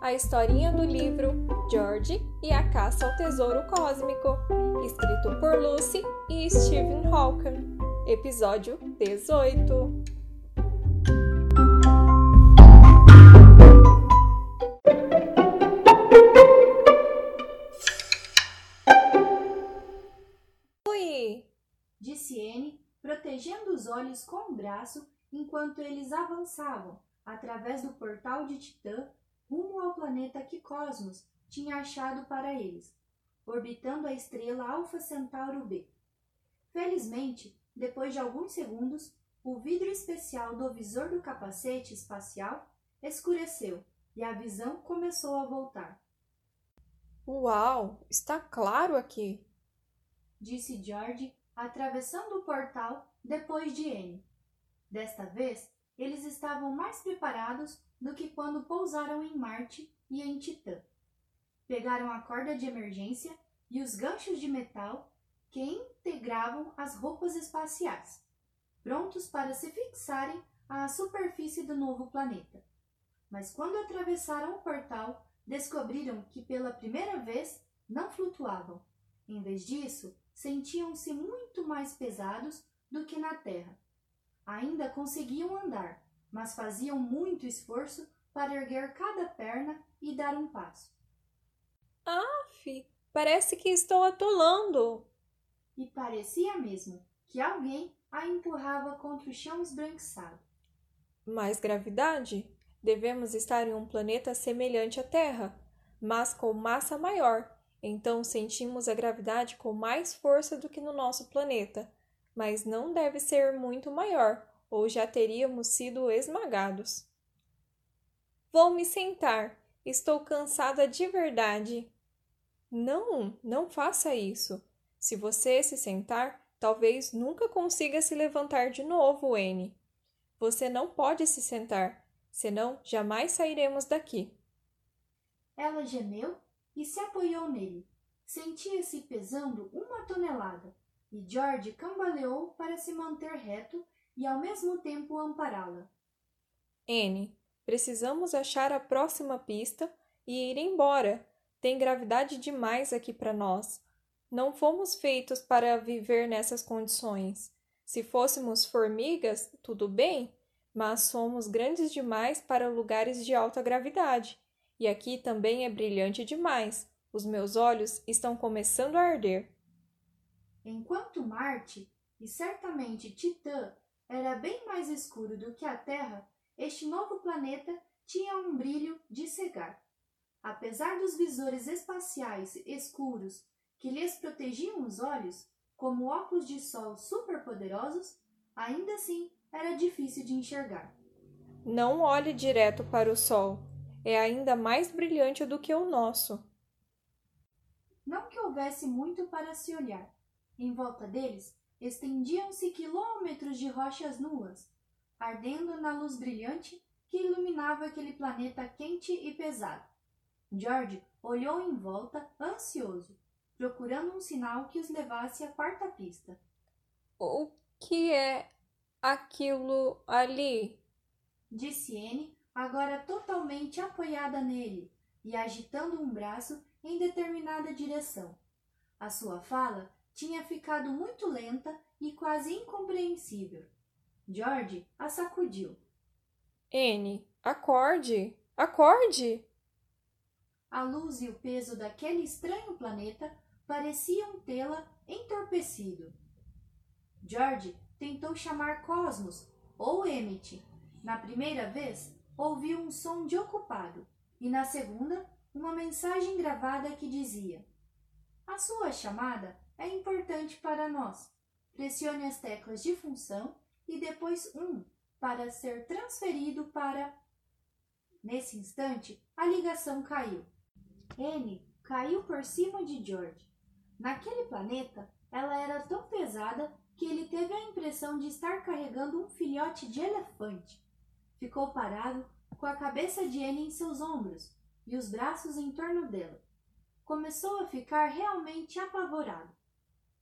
a historinha do livro George e a Caça ao Tesouro Cósmico, escrito por Lucy e Stephen Hawking, episódio 18. Ui! disse Anne, protegendo os olhos com o braço enquanto eles avançavam através do portal de Titã rumo ao planeta que Cosmos tinha achado para eles, orbitando a estrela Alpha Centauro B. Felizmente, depois de alguns segundos, o vidro especial do visor do capacete espacial escureceu e a visão começou a voltar, Uau! Está claro aqui! disse George, atravessando o portal depois de Anne. Desta vez, eles estavam mais preparados do que quando pousaram em Marte e em Titã. Pegaram a corda de emergência e os ganchos de metal que integravam as roupas espaciais, prontos para se fixarem à superfície do novo planeta. Mas quando atravessaram o portal, descobriram que pela primeira vez não flutuavam. Em vez disso, sentiam-se muito mais pesados do que na Terra. Ainda conseguiam andar, mas faziam muito esforço para erguer cada perna e dar um passo. Aff, parece que estou atolando! E parecia mesmo que alguém a empurrava contra o chão esbranquiçado. Mais gravidade? Devemos estar em um planeta semelhante à Terra, mas com massa maior. Então sentimos a gravidade com mais força do que no nosso planeta, mas não deve ser muito maior, ou já teríamos sido esmagados. Vou me sentar. Estou cansada de verdade. Não, não faça isso. Se você se sentar, talvez nunca consiga se levantar de novo, N. Você não pode se sentar, senão jamais sairemos daqui. Ela gemeu e se apoiou nele. Sentia-se pesando uma tonelada, e George cambaleou para se manter reto e ao mesmo tempo ampará-la. N, precisamos achar a próxima pista e ir embora. Tem gravidade demais aqui para nós. Não fomos feitos para viver nessas condições. Se fôssemos formigas, tudo bem, mas somos grandes demais para lugares de alta gravidade. E aqui também é brilhante demais. Os meus olhos estão começando a arder. Enquanto Marte, e certamente Titã, era bem mais escuro do que a Terra, este novo planeta tinha um brilho de cegar. Apesar dos visores espaciais escuros que lhes protegiam os olhos, como óculos de sol superpoderosos, ainda assim era difícil de enxergar. Não olhe direto para o sol. É ainda mais brilhante do que o nosso. Não que houvesse muito para se olhar. Em volta deles estendiam-se quilômetros de rochas nuas, ardendo na luz brilhante que iluminava aquele planeta quente e pesado. George olhou em volta, ansioso, procurando um sinal que os levasse à quarta pista. O que é aquilo ali? Disse Anne, agora totalmente apoiada nele e agitando um braço em determinada direção. A sua fala tinha ficado muito lenta e quase incompreensível. George a sacudiu. N, acorde! Acorde! A luz e o peso daquele estranho planeta pareciam tê-la entorpecido. George tentou chamar Cosmos ou Emmett. Na primeira vez, ouviu um som de ocupado e na segunda, uma mensagem gravada que dizia: A sua chamada é importante para nós. Pressione as teclas de função e depois um para ser transferido para. Nesse instante, a ligação caiu. N caiu por cima de George. Naquele planeta, ela era tão pesada que ele teve a impressão de estar carregando um filhote de elefante. Ficou parado, com a cabeça de Anne em seus ombros e os braços em torno dela. Começou a ficar realmente apavorado.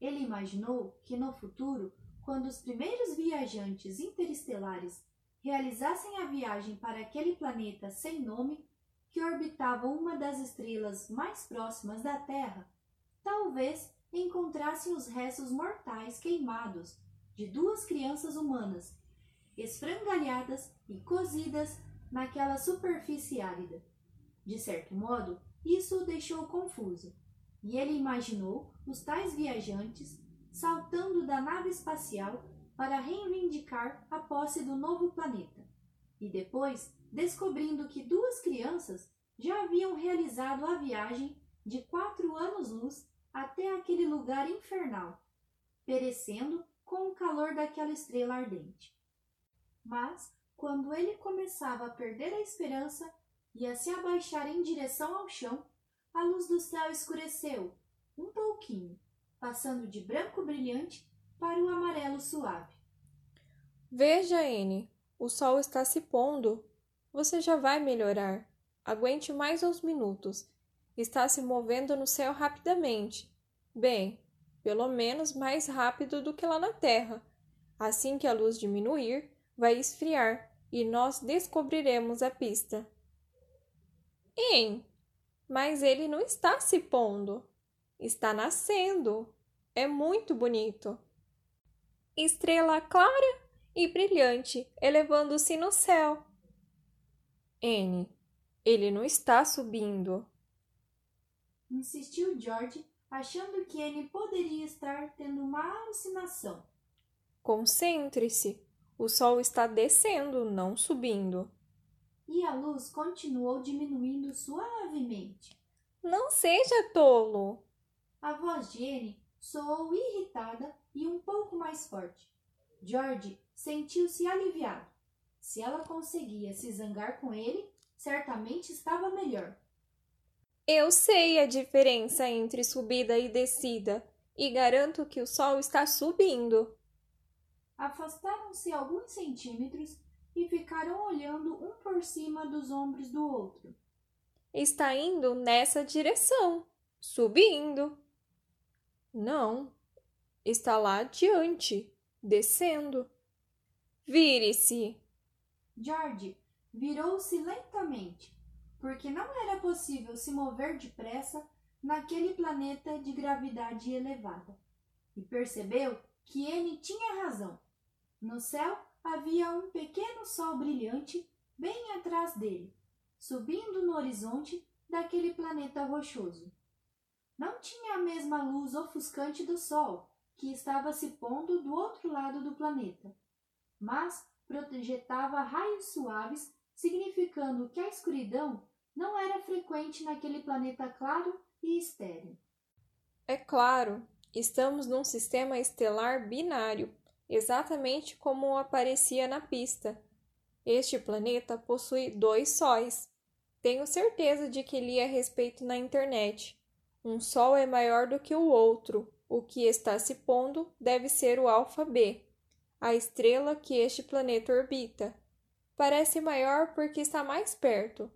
Ele imaginou que no futuro, quando os primeiros viajantes interestelares realizassem a viagem para aquele planeta sem nome que orbitava uma das estrelas mais próximas da Terra, talvez encontrassem os restos mortais queimados de duas crianças humanas, esfrangalhadas e cozidas naquela superfície árida. De certo modo, isso o deixou confuso, e ele imaginou os tais viajantes saltando da nave espacial para reivindicar a posse do novo planeta, e depois descobrindo que duas crianças já haviam realizado a viagem de quatro anos-luz até aquele lugar infernal, perecendo com o calor daquela estrela ardente. Mas, quando ele começava a perder a esperança e a se abaixar em direção ao chão, a luz do céu escureceu um pouquinho, passando de branco brilhante para o amarelo suave. Veja, N, o sol está se pondo. Você já vai melhorar. Aguente mais uns minutos. Está se movendo no céu rapidamente. Bem, pelo menos mais rápido do que lá na Terra. Assim que a luz diminuir, vai esfriar e nós descobriremos a pista. Em, mas ele não está se pondo, está nascendo. É muito bonito. Estrela clara e brilhante, elevando-se no céu. N, ele não está subindo. Insistiu George, achando que Anne poderia estar tendo uma alucinação. Concentre-se. O sol está descendo, não subindo. E a luz continuou diminuindo suavemente. Não seja tolo. A voz de Anne soou irritada e um pouco mais forte. George sentiu-se aliviado. Se ela conseguia se zangar com ele, certamente estava melhor. Eu sei a diferença entre subida e descida e garanto que o sol está subindo. Afastaram-se alguns centímetros e ficaram olhando um por cima dos ombros do outro. Está indo nessa direção, subindo. Não, está lá adiante, descendo. Vire-se. George virou-se lentamente, porque não era possível se mover depressa naquele planeta de gravidade elevada, e percebeu que ele tinha razão. No céu havia um pequeno sol brilhante bem atrás dele, subindo no horizonte daquele planeta rochoso. Não tinha a mesma luz ofuscante do sol, que estava se pondo do outro lado do planeta, mas projetava raios suaves, significando que a escuridão não era frequente naquele planeta claro e estéril. É claro, estamos num sistema estelar binário, exatamente como aparecia na pista. Este planeta possui dois sóis. Tenho certeza de que li a respeito na internet. Um sol é maior do que o outro. O que está se pondo deve ser o alfa B, a estrela que este planeta orbita. Parece maior porque está mais perto.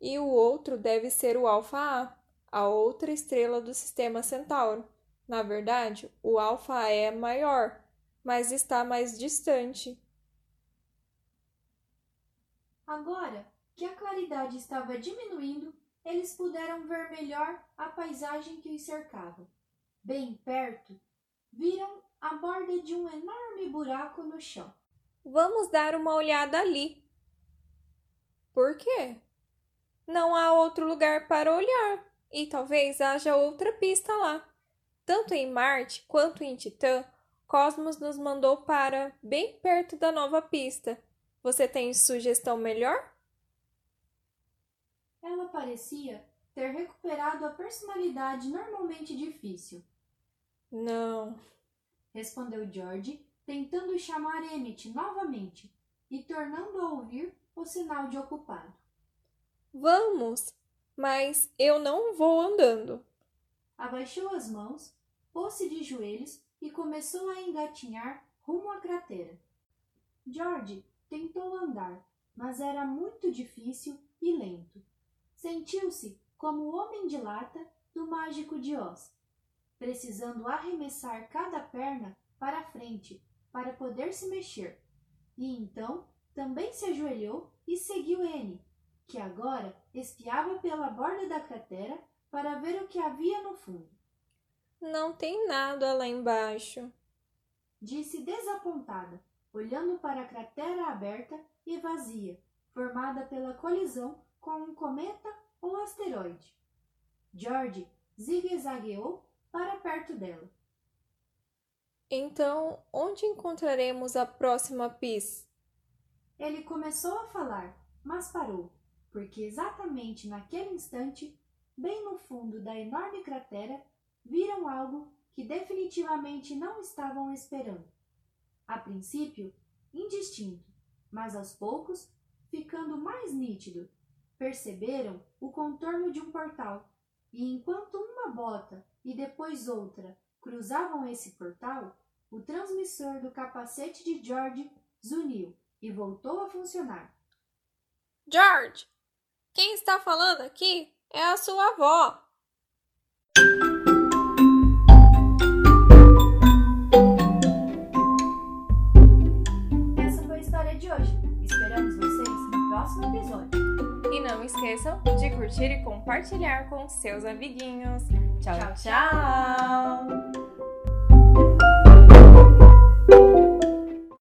E o outro deve ser o alfa A, a outra estrela do sistema Centauro. Na verdade, o alfa é maior, mas está mais distante. Agora que a claridade estava diminuindo, eles puderam ver melhor a paisagem que os cercava. Bem perto, viram a borda de um enorme buraco no chão. Vamos dar uma olhada ali. Por quê? Não há outro lugar para olhar e talvez haja outra pista lá. Tanto em Marte quanto em Titã, Cosmos nos mandou para bem perto da nova pista. Você tem sugestão melhor? Ela parecia ter recuperado a personalidade normalmente difícil. Não, respondeu George, tentando chamar Emmett novamente e tornando a ouvir o sinal de ocupado. Vamos, mas eu não vou andando. Abaixou as mãos, pôs-se de joelhos e começou a engatinhar rumo à cratera. George tentou andar, mas era muito difícil e lento. Sentiu-se como o homem de lata do mágico de Oz, precisando arremessar cada perna para frente para poder se mexer. E então também se ajoelhou e seguiu N, que agora espiava pela borda da cratera para ver o que havia no fundo. Não tem nada lá embaixo, disse desapontada, olhando para a cratera aberta e vazia, formada pela colisão com um cometa ou asteroide. George zigue-zagueou para perto dela. Então, onde encontraremos a próxima PIS? Ele começou a falar, mas parou, porque exatamente naquele instante, bem no fundo da enorme cratera, viram algo que definitivamente não estavam esperando. A princípio, indistinto, mas aos poucos, ficando mais nítido, perceberam o contorno de um portal, e enquanto uma bota e depois outra cruzavam esse portal, o transmissor do capacete de George zuniu e voltou a funcionar. George, quem está falando aqui é a sua avó. Esqueçam de curtir e compartilhar com seus amiguinhos. tchau. Tchau, tchau. tchau.